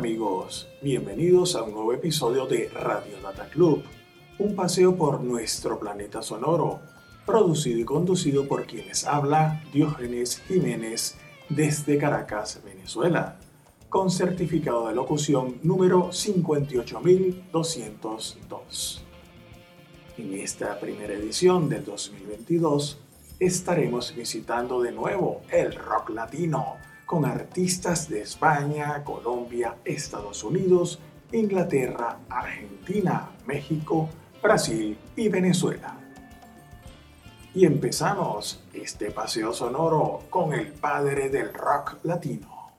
Amigos, bienvenidos a un nuevo episodio de Radio Data Club, un paseo por nuestro planeta sonoro, producido y conducido por quienes habla Diógenes Jiménez desde Caracas, Venezuela, con certificado de locución número 58202. En esta primera edición del 2022 estaremos visitando de nuevo el rock latino con artistas de España, Colombia, Estados Unidos, Inglaterra, Argentina, México, Brasil y Venezuela. Y empezamos este paseo sonoro con el padre del rock latino.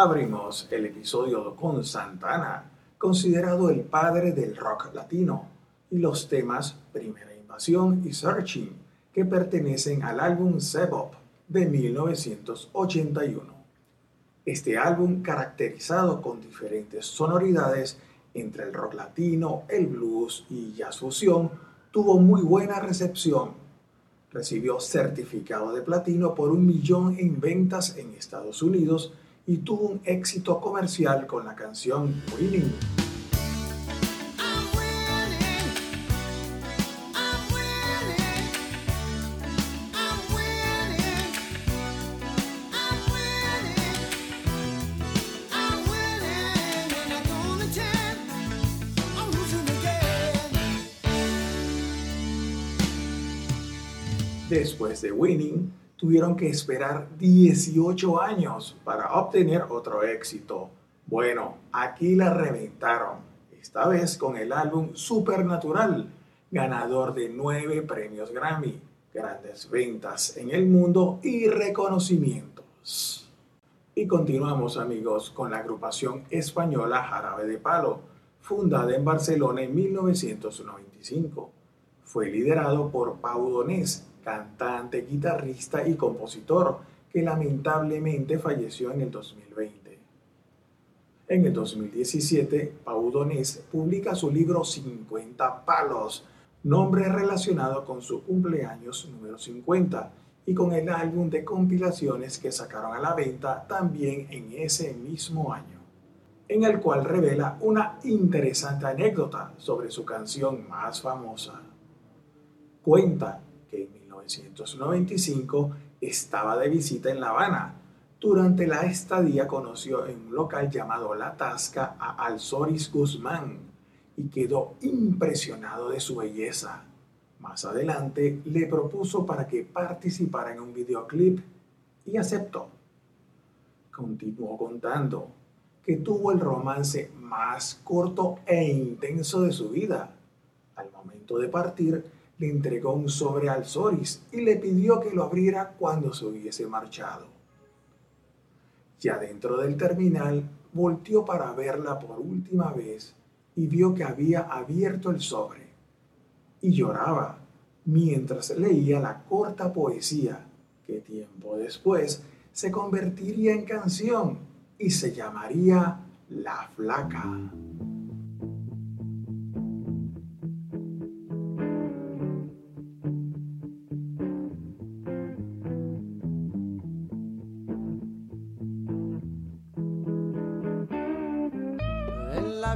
Abrimos el episodio con Santana, considerado el padre del rock latino, y los temas Primera Invasión y Searching, que pertenecen al álbum Sebop de 1981. Este álbum, caracterizado con diferentes sonoridades entre el rock latino, el blues y jazz fusión, tuvo muy buena recepción. Recibió certificado de platino por un millón en ventas en Estados Unidos y tuvo un éxito comercial con la canción Winning. Después de Winning, tuvieron que esperar 18 años para obtener otro éxito. Bueno, aquí la reventaron, esta vez con el álbum Supernatural, ganador de 9 premios Grammy, grandes ventas en el mundo y reconocimientos. Y continuamos amigos con la agrupación española Jarabe de Palo, fundada en Barcelona en 1995. Fue liderado por Pau Donés, cantante, guitarrista y compositor, que lamentablemente falleció en el 2020. En el 2017, Pau Donés publica su libro 50 palos, nombre relacionado con su cumpleaños número 50 y con el álbum de compilaciones que sacaron a la venta también en ese mismo año, en el cual revela una interesante anécdota sobre su canción más famosa. Cuenta 1995 estaba de visita en La Habana. Durante la estadía conoció en un local llamado La Tasca a Alzoris Guzmán y quedó impresionado de su belleza. Más adelante le propuso para que participara en un videoclip y aceptó. Continuó contando que tuvo el romance más corto e intenso de su vida. Al momento de partir, le entregó un sobre al Soris y le pidió que lo abriera cuando se hubiese marchado. Ya dentro del terminal, volteó para verla por última vez y vio que había abierto el sobre. Y lloraba mientras leía la corta poesía que tiempo después se convertiría en canción y se llamaría La Flaca.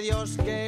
Dios que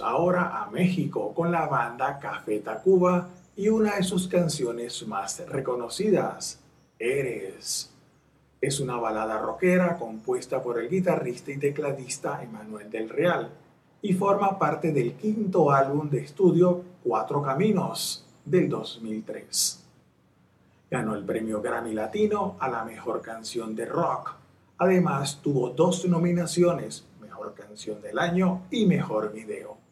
Ahora a México con la banda Café Tacuba y una de sus canciones más reconocidas, Eres. Es una balada rockera compuesta por el guitarrista y tecladista Emanuel del Real y forma parte del quinto álbum de estudio Cuatro Caminos del 2003. Ganó el premio Grammy Latino a la mejor canción de rock. Además tuvo dos nominaciones Canción del Año y Mejor Video.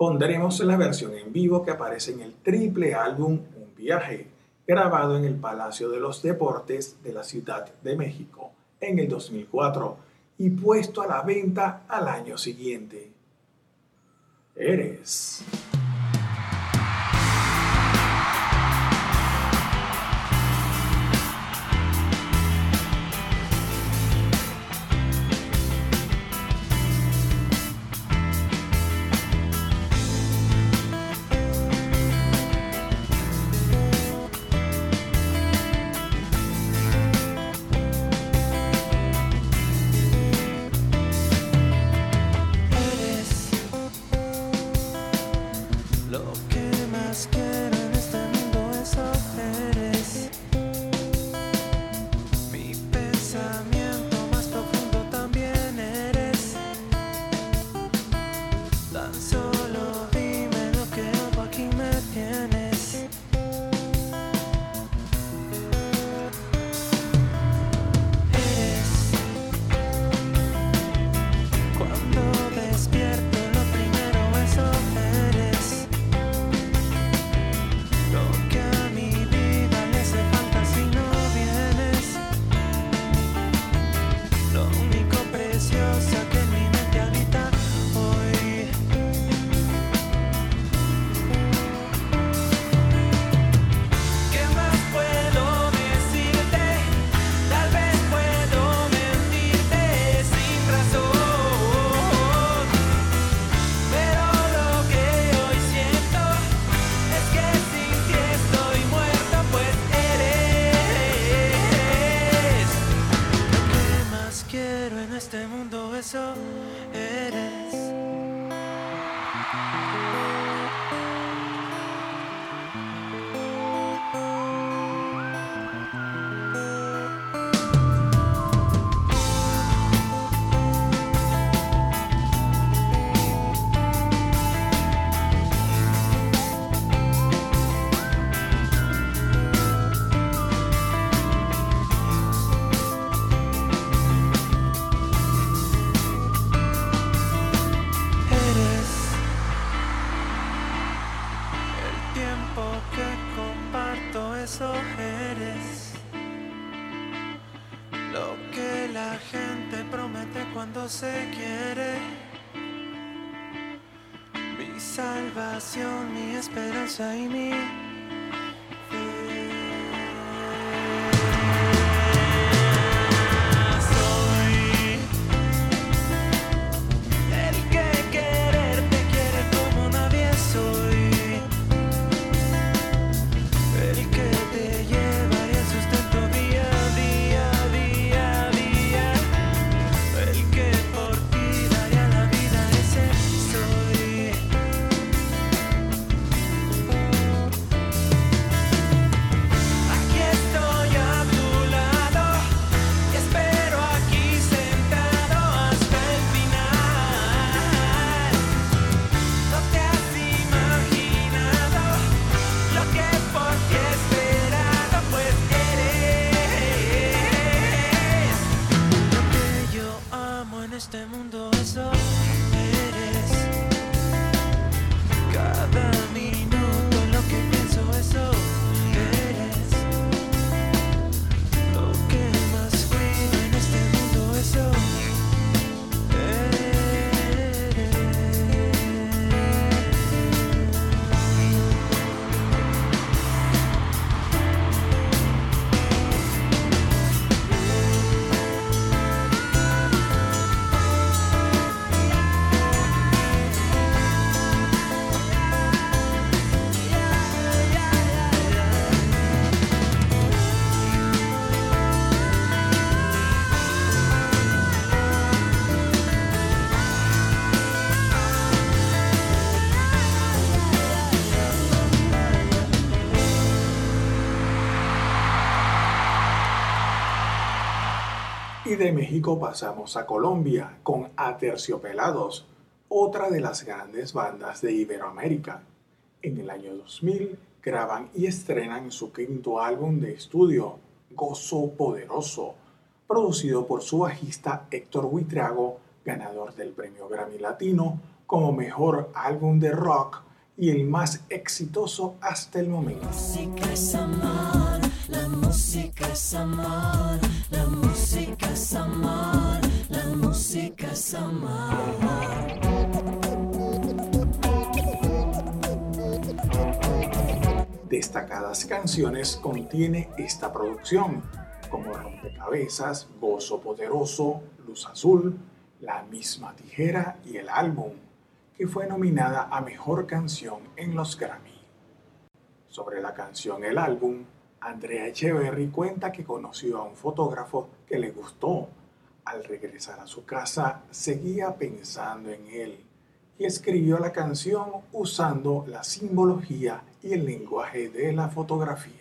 Pondremos la versión en vivo que aparece en el triple álbum Un Viaje, grabado en el Palacio de los Deportes de la Ciudad de México en el 2004 y puesto a la venta al año siguiente. Eres. De México pasamos a Colombia con Aterciopelados, otra de las grandes bandas de Iberoamérica. En el año 2000 graban y estrenan su quinto álbum de estudio, Gozo Poderoso, producido por su bajista Héctor Huitrago, ganador del premio Grammy Latino como mejor álbum de rock y el más exitoso hasta el momento. La música es la música es la música es amor. Destacadas canciones contiene esta producción, como Rompecabezas, Gozo Poderoso, Luz Azul, La misma tijera y el álbum, que fue nominada a Mejor Canción en los Grammy. Sobre la canción El álbum, Andrea Echeverry cuenta que conoció a un fotógrafo que le gustó. Al regresar a su casa, seguía pensando en él y escribió la canción usando la simbología y el lenguaje de la fotografía.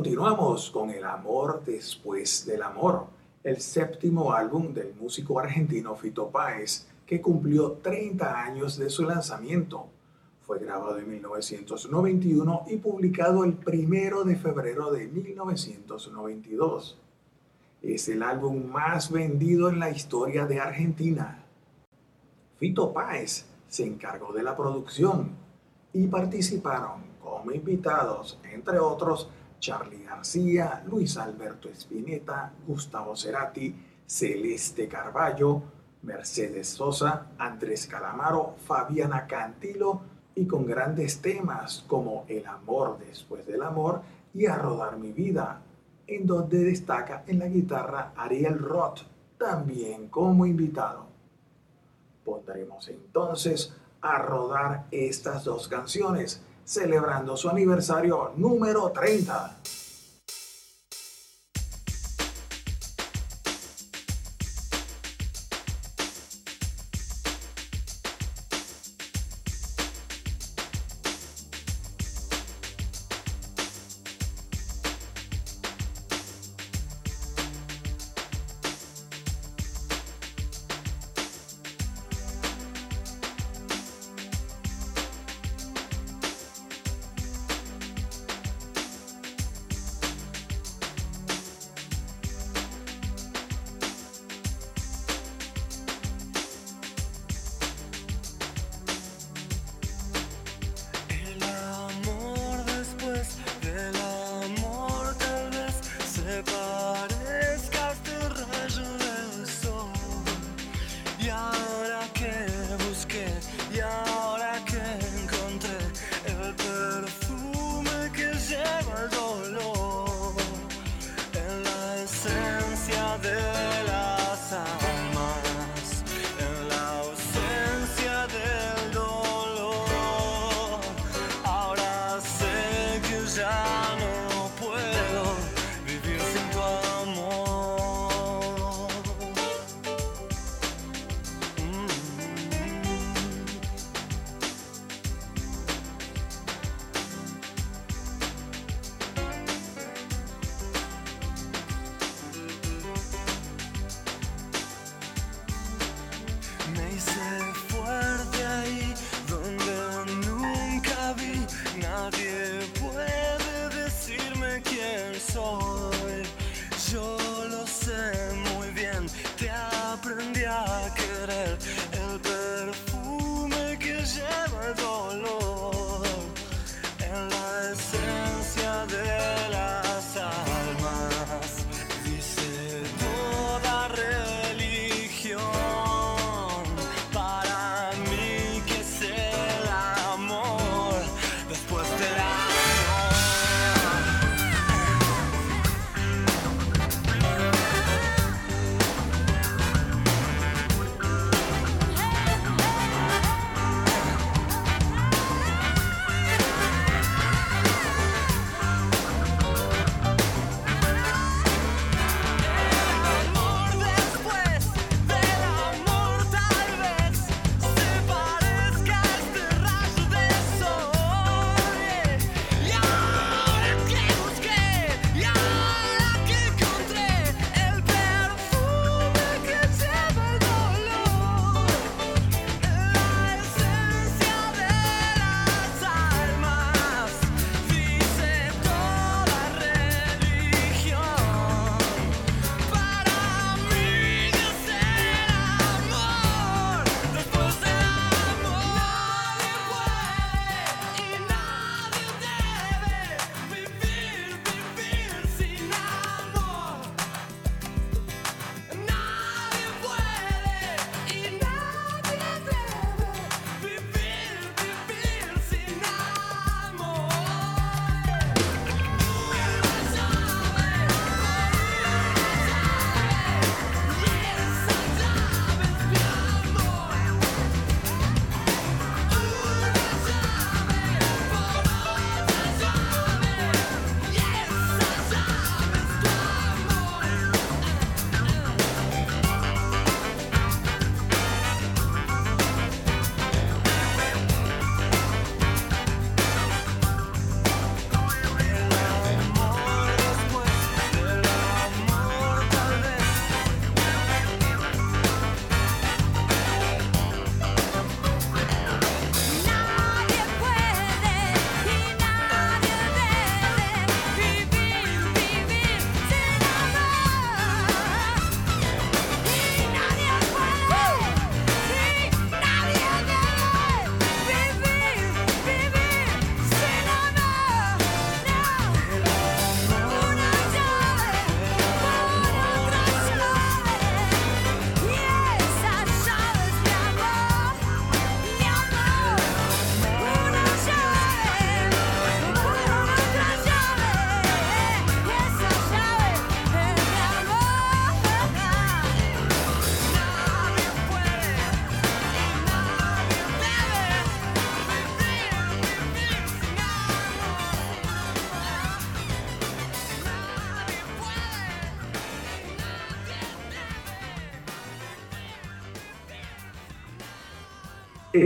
Continuamos con El amor después del amor, el séptimo álbum del músico argentino Fito Páez, que cumplió 30 años de su lanzamiento. Fue grabado en 1991 y publicado el 1 de febrero de 1992. Es el álbum más vendido en la historia de Argentina. Fito Páez se encargó de la producción y participaron como invitados, entre otros, Charlie García, Luis Alberto Espineta, Gustavo Cerati, Celeste Carballo, Mercedes Sosa, Andrés Calamaro, Fabiana Cantilo y con grandes temas como El amor después del amor y A rodar mi vida, en donde destaca en la guitarra Ariel Roth, también como invitado. Pondremos entonces a rodar estas dos canciones celebrando su aniversario número 30.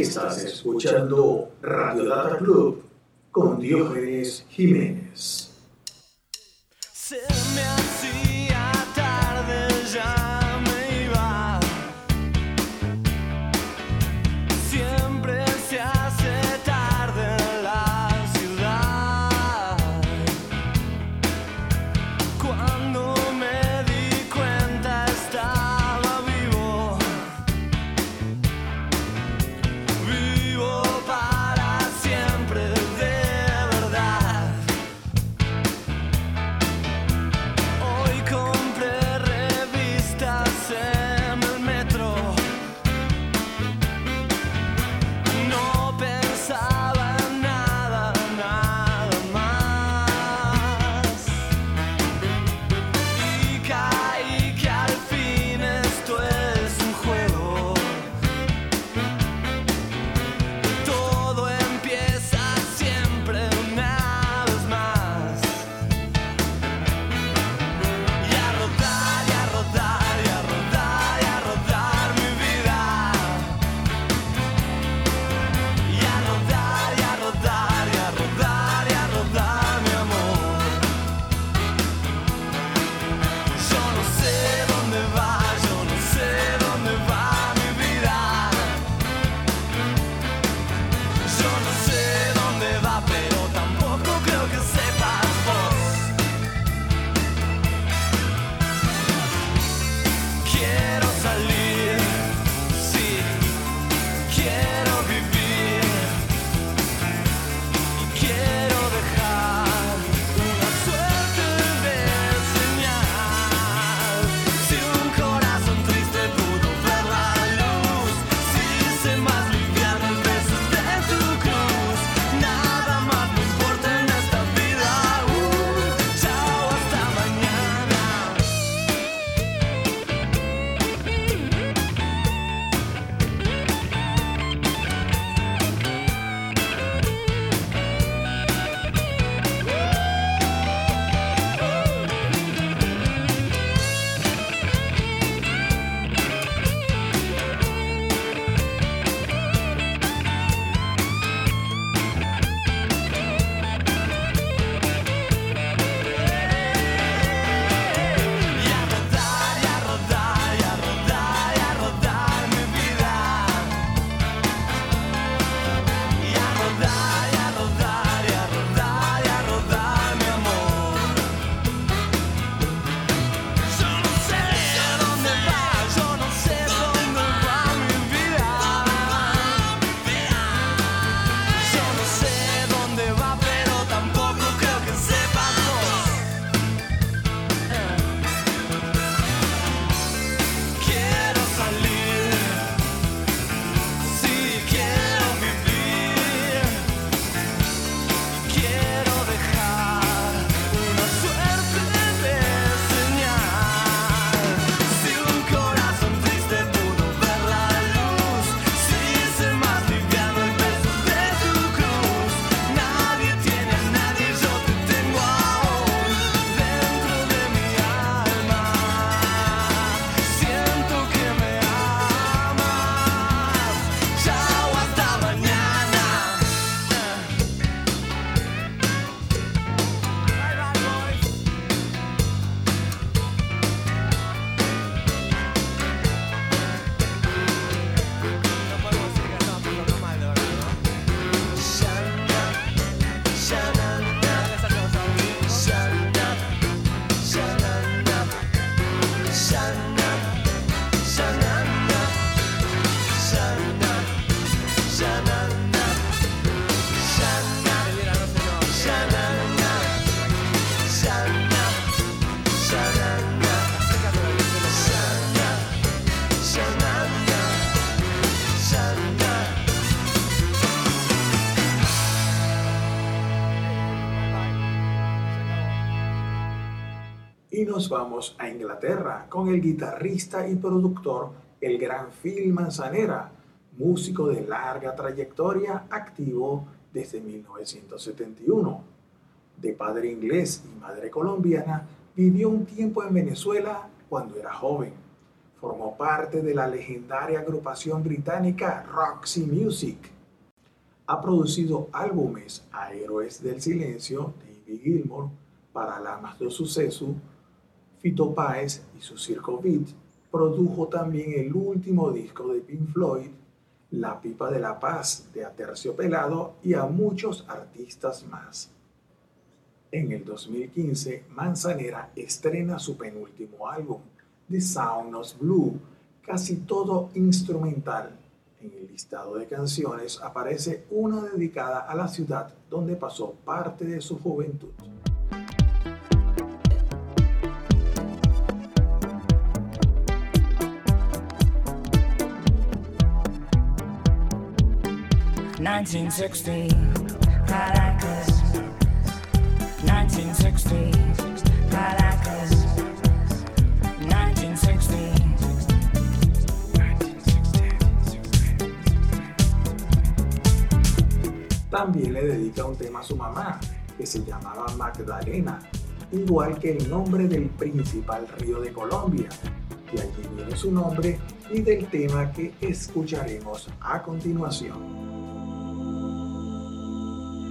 Estás escuchando Radio Data Club con Diógenes Jiménez. vamos a Inglaterra con el guitarrista y productor, el gran Phil Manzanera, músico de larga trayectoria activo desde 1971. De padre inglés y madre colombiana, vivió un tiempo en Venezuela cuando era joven. Formó parte de la legendaria agrupación británica Roxy Music. Ha producido álbumes a Héroes del Silencio de Ivy Gilmore, para Lamas de Suceso, Fito Páez y su Circo Beat. Produjo también el último disco de Pink Floyd, La Pipa de la Paz de Aterciopelado y a muchos artistas más. En el 2015, Manzanera estrena su penúltimo álbum, The Sound of Blue, casi todo instrumental. En el listado de canciones aparece una dedicada a la ciudad donde pasó parte de su juventud. Nineteen sixty, Caracas. Nineteen sixty, Caracas. Nineteen sixty. También le dedica un tema a su mamá, que se llamaba Magdalena, igual que el nombre del principal río de Colombia, de allí viene su nombre y del tema que escucharemos a continuación.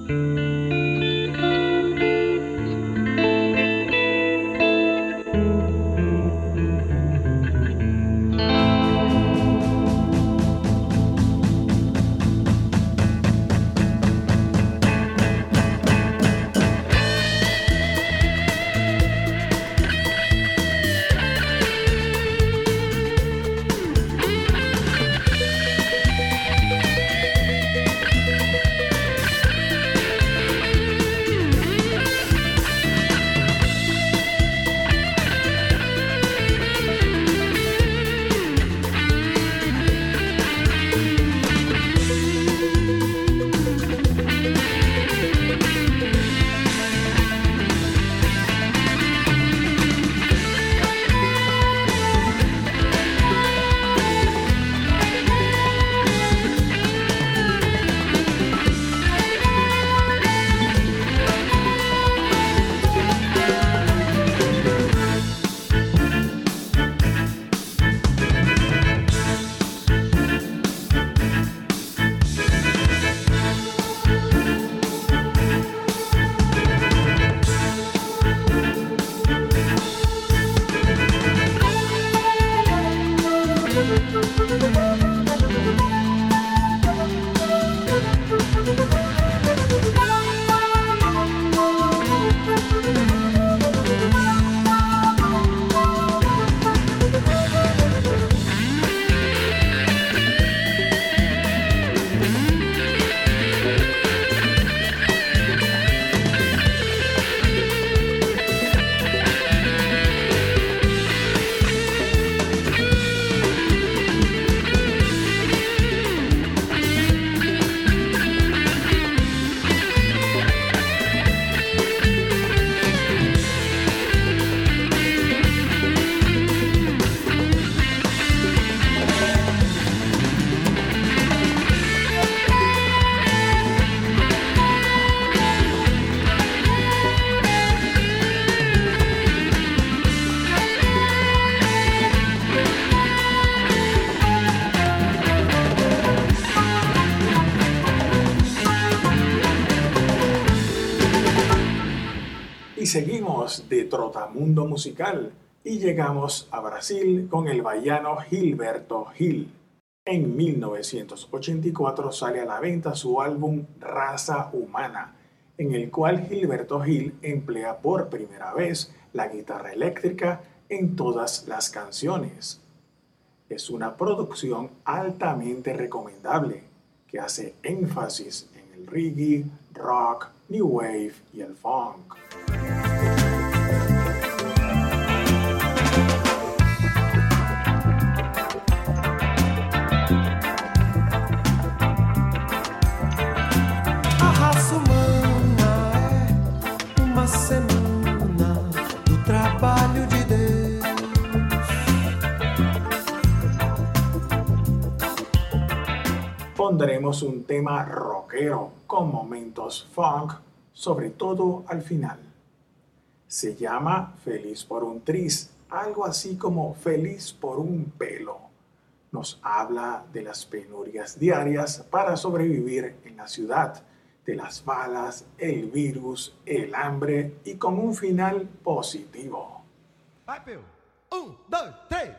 Y Trotamundo Musical y llegamos a Brasil con el baiano Gilberto Gil. En 1984 sale a la venta su álbum Raza Humana, en el cual Gilberto Gil emplea por primera vez la guitarra eléctrica en todas las canciones. Es una producción altamente recomendable que hace énfasis en el reggae, rock, new wave y el funk. do de Deus. Pondremos un tema rockero con momentos funk, sobre todo al final. Se llama Feliz por un tris, algo así como Feliz por un pelo. Nos habla de las penurias diarias para sobrevivir en la ciudad de las balas, el virus, el hambre y con un final positivo. Un, dos, tres.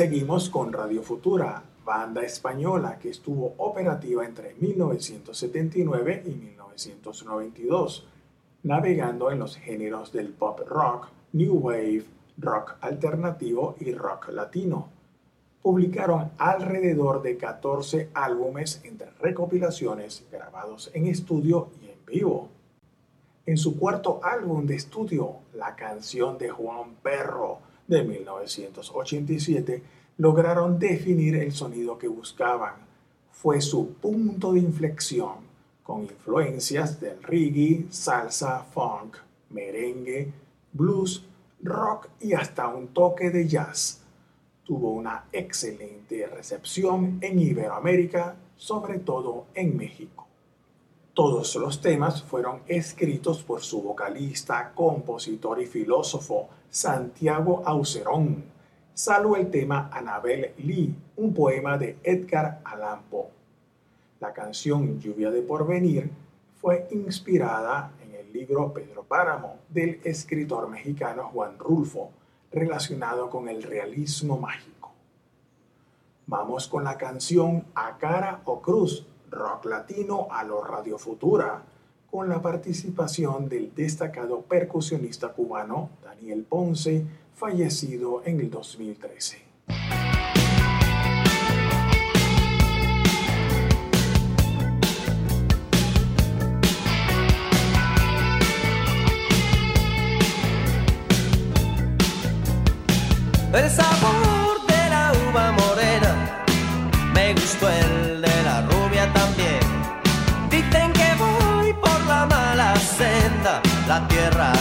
seguimos con Radio Futura, banda española que estuvo operativa entre 1979 y 1992, navegando en los géneros del pop rock, new wave, rock alternativo y rock latino. Publicaron alrededor de 14 álbumes entre recopilaciones grabados en estudio y en vivo. En su cuarto álbum de estudio, La canción de Juan Perro, de 1987, lograron definir el sonido que buscaban. Fue su punto de inflexión, con influencias del reggae, salsa, funk, merengue, blues, rock y hasta un toque de jazz. Tuvo una excelente recepción en Iberoamérica, sobre todo en México. Todos los temas fueron escritos por su vocalista, compositor y filósofo Santiago Aucerón, salvo el tema Anabel Lee, un poema de Edgar Allan Poe. La canción Lluvia de Porvenir fue inspirada en el libro Pedro Páramo del escritor mexicano Juan Rulfo, relacionado con el realismo mágico. Vamos con la canción A cara o cruz, rock latino a lo Radio Futura, con la participación del destacado percusionista cubano Daniel Ponce, fallecido en el 2013. Tierra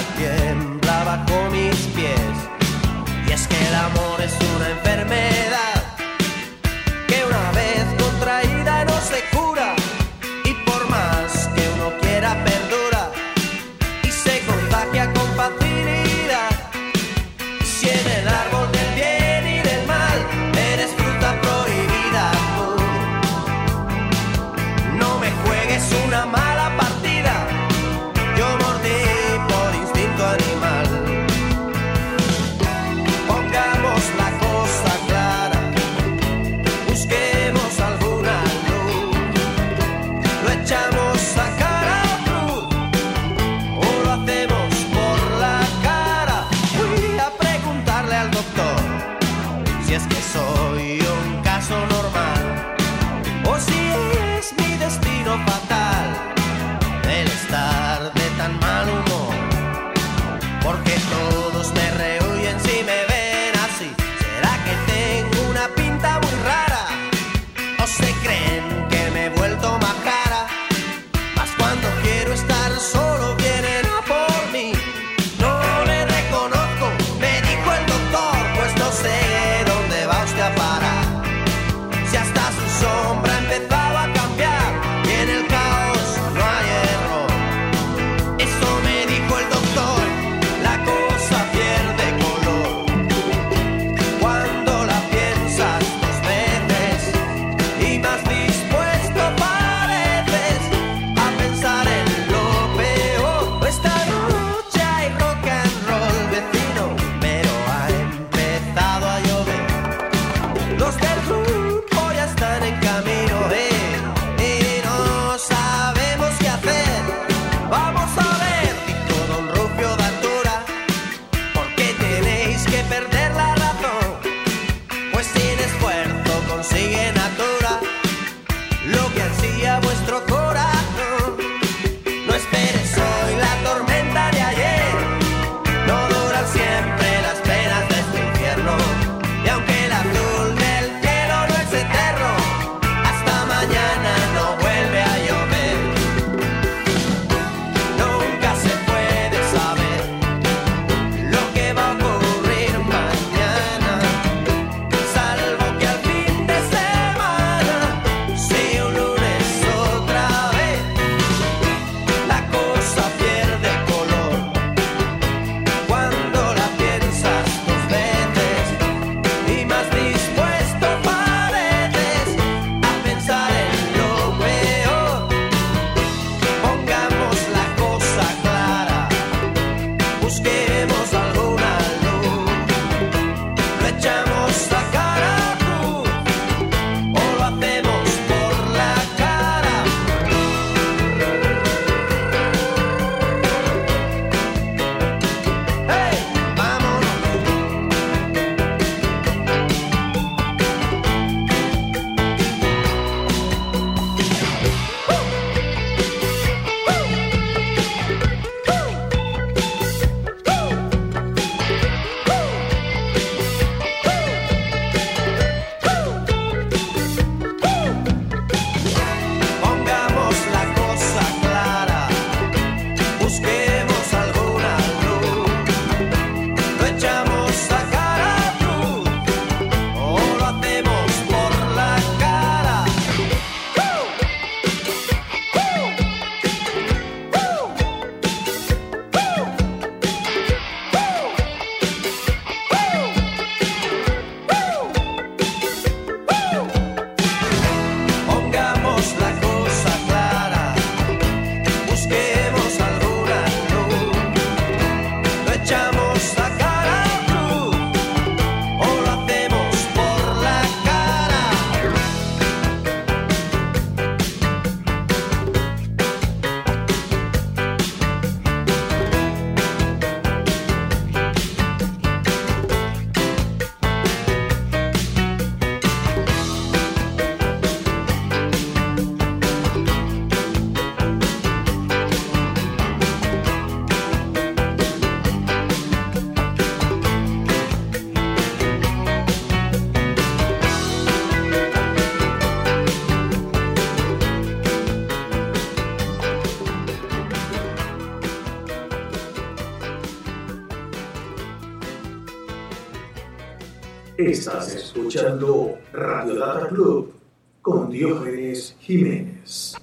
Estás escuchando Radio Data Club con Diógenes Jiménez.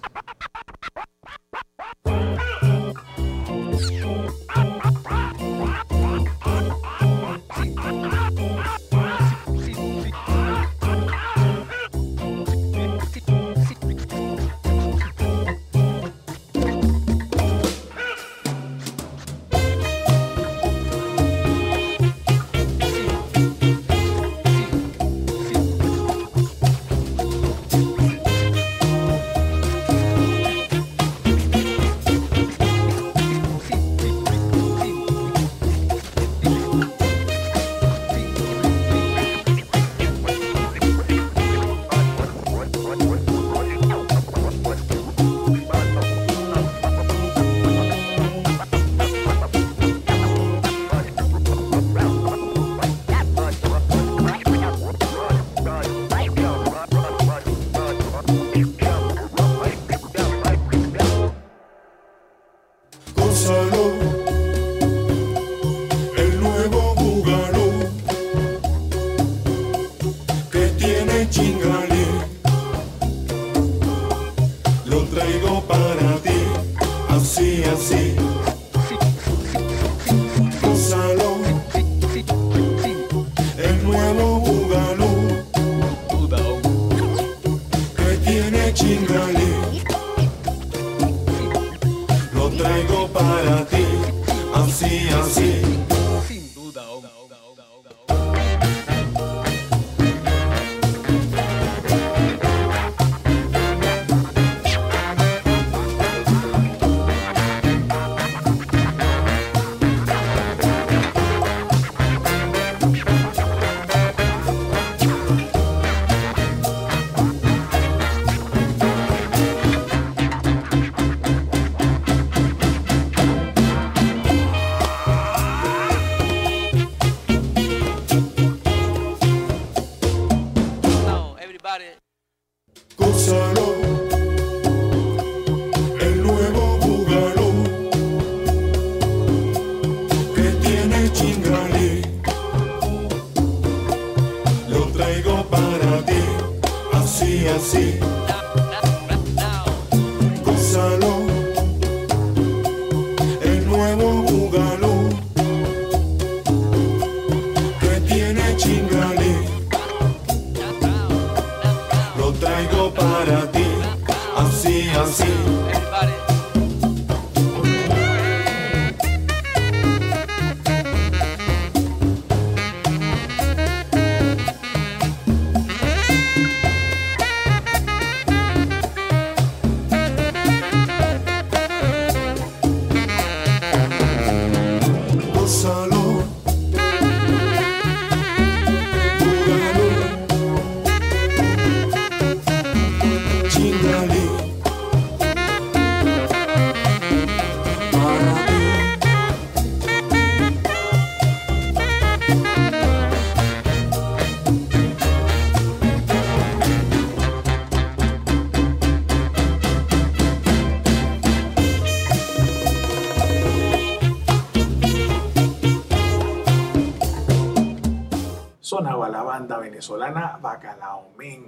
Venezolana Bacalao Men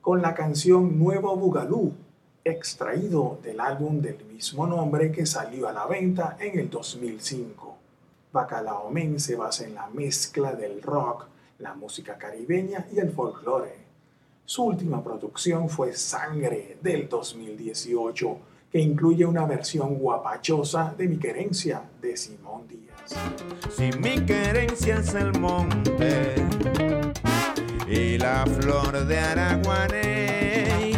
con la canción Nuevo Bugalú, extraído del álbum del mismo nombre que salió a la venta en el 2005. Bacalao Men se basa en la mezcla del rock, la música caribeña y el folclore. Su última producción fue Sangre del 2018, que incluye una versión guapachosa de Mi Querencia de Simón Díaz. Si mi querencia es el monte y la flor de Araguaney,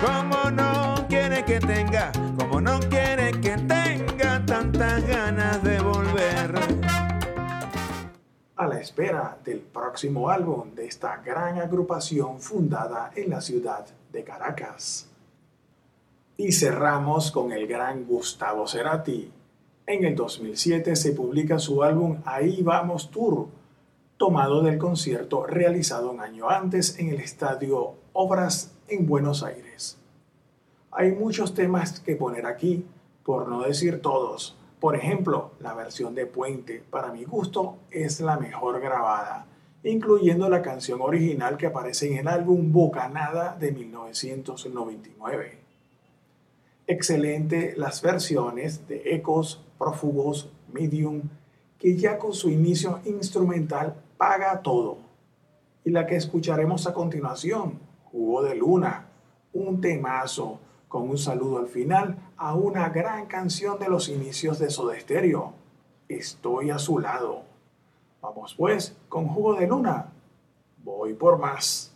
como no quiere que tenga, como no quiere que tenga tantas ganas de volver. a la espera del próximo álbum de esta gran agrupación fundada en la ciudad de Caracas. Y cerramos con el gran Gustavo Cerati. En el 2007 se publica su álbum Ahí Vamos Tour, tomado del concierto realizado un año antes en el estadio Obras en Buenos Aires. Hay muchos temas que poner aquí, por no decir todos. Por ejemplo, la versión de Puente, para mi gusto, es la mejor grabada, incluyendo la canción original que aparece en el álbum Bocanada de 1999. Excelente las versiones de Ecos, Prófugos, Medium, que ya con su inicio instrumental paga todo. Y la que escucharemos a continuación, Jugo de Luna, un temazo con un saludo al final a una gran canción de los inicios de Soda Stereo, Estoy a su lado. Vamos pues con Jugo de Luna. Voy por más.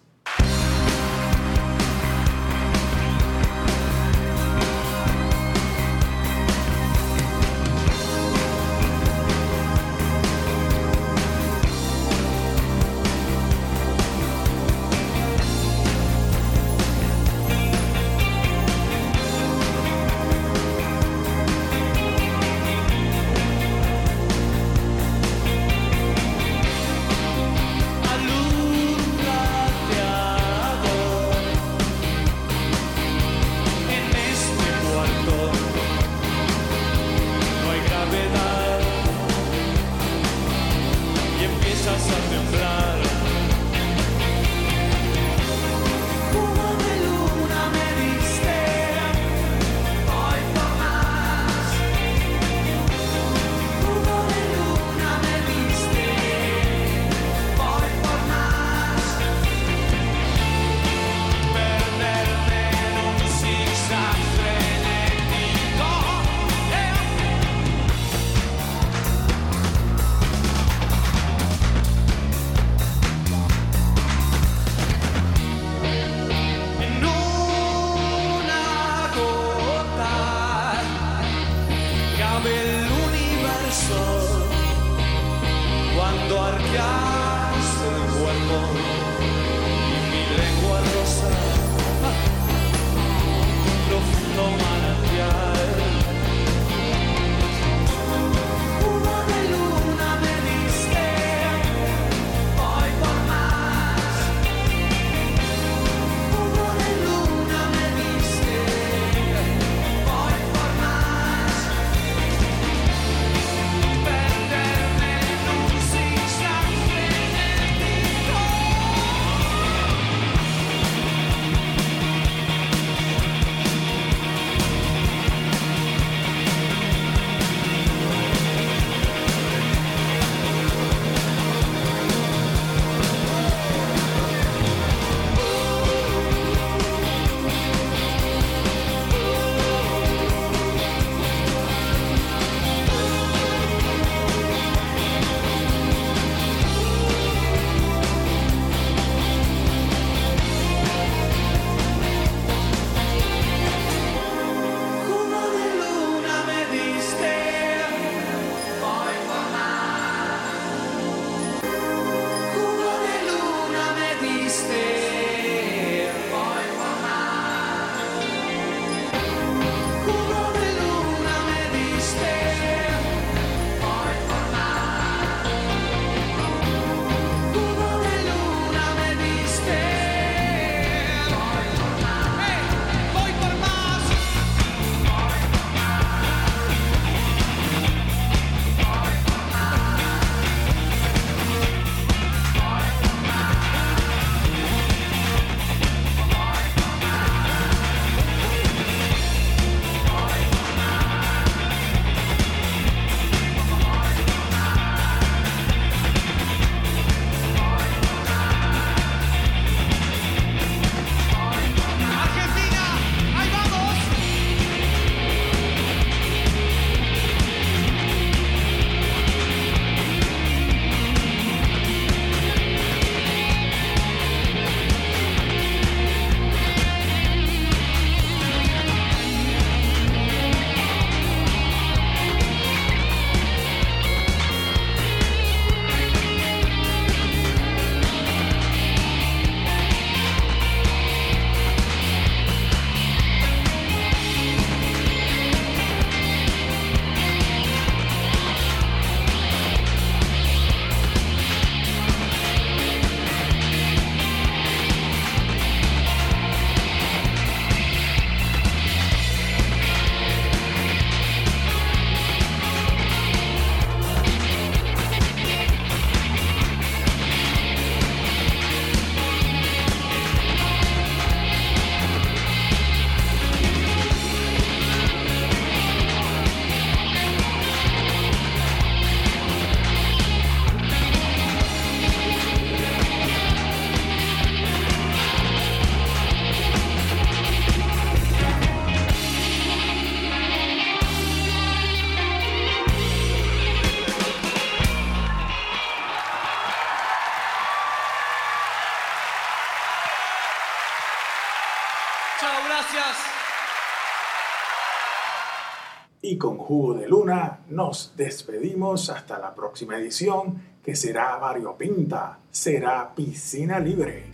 Jugo de Luna nos despedimos hasta la próxima edición que será variopinta, será piscina libre.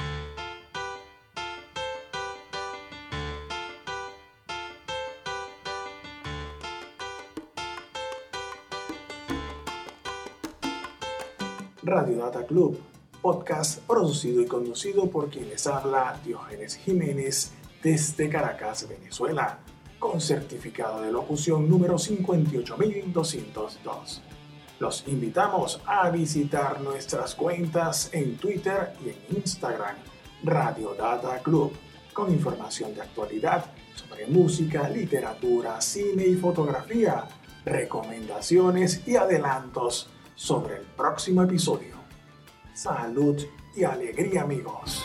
Radio Data Club, podcast producido y conducido por quien les habla Diógenes Jiménez desde Caracas, Venezuela, con certificado de locución número 58202. Los invitamos a visitar nuestras cuentas en Twitter y en Instagram, Radio Data Club, con información de actualidad sobre música, literatura, cine y fotografía, recomendaciones y adelantos sobre el próximo episodio. Salud y alegría amigos.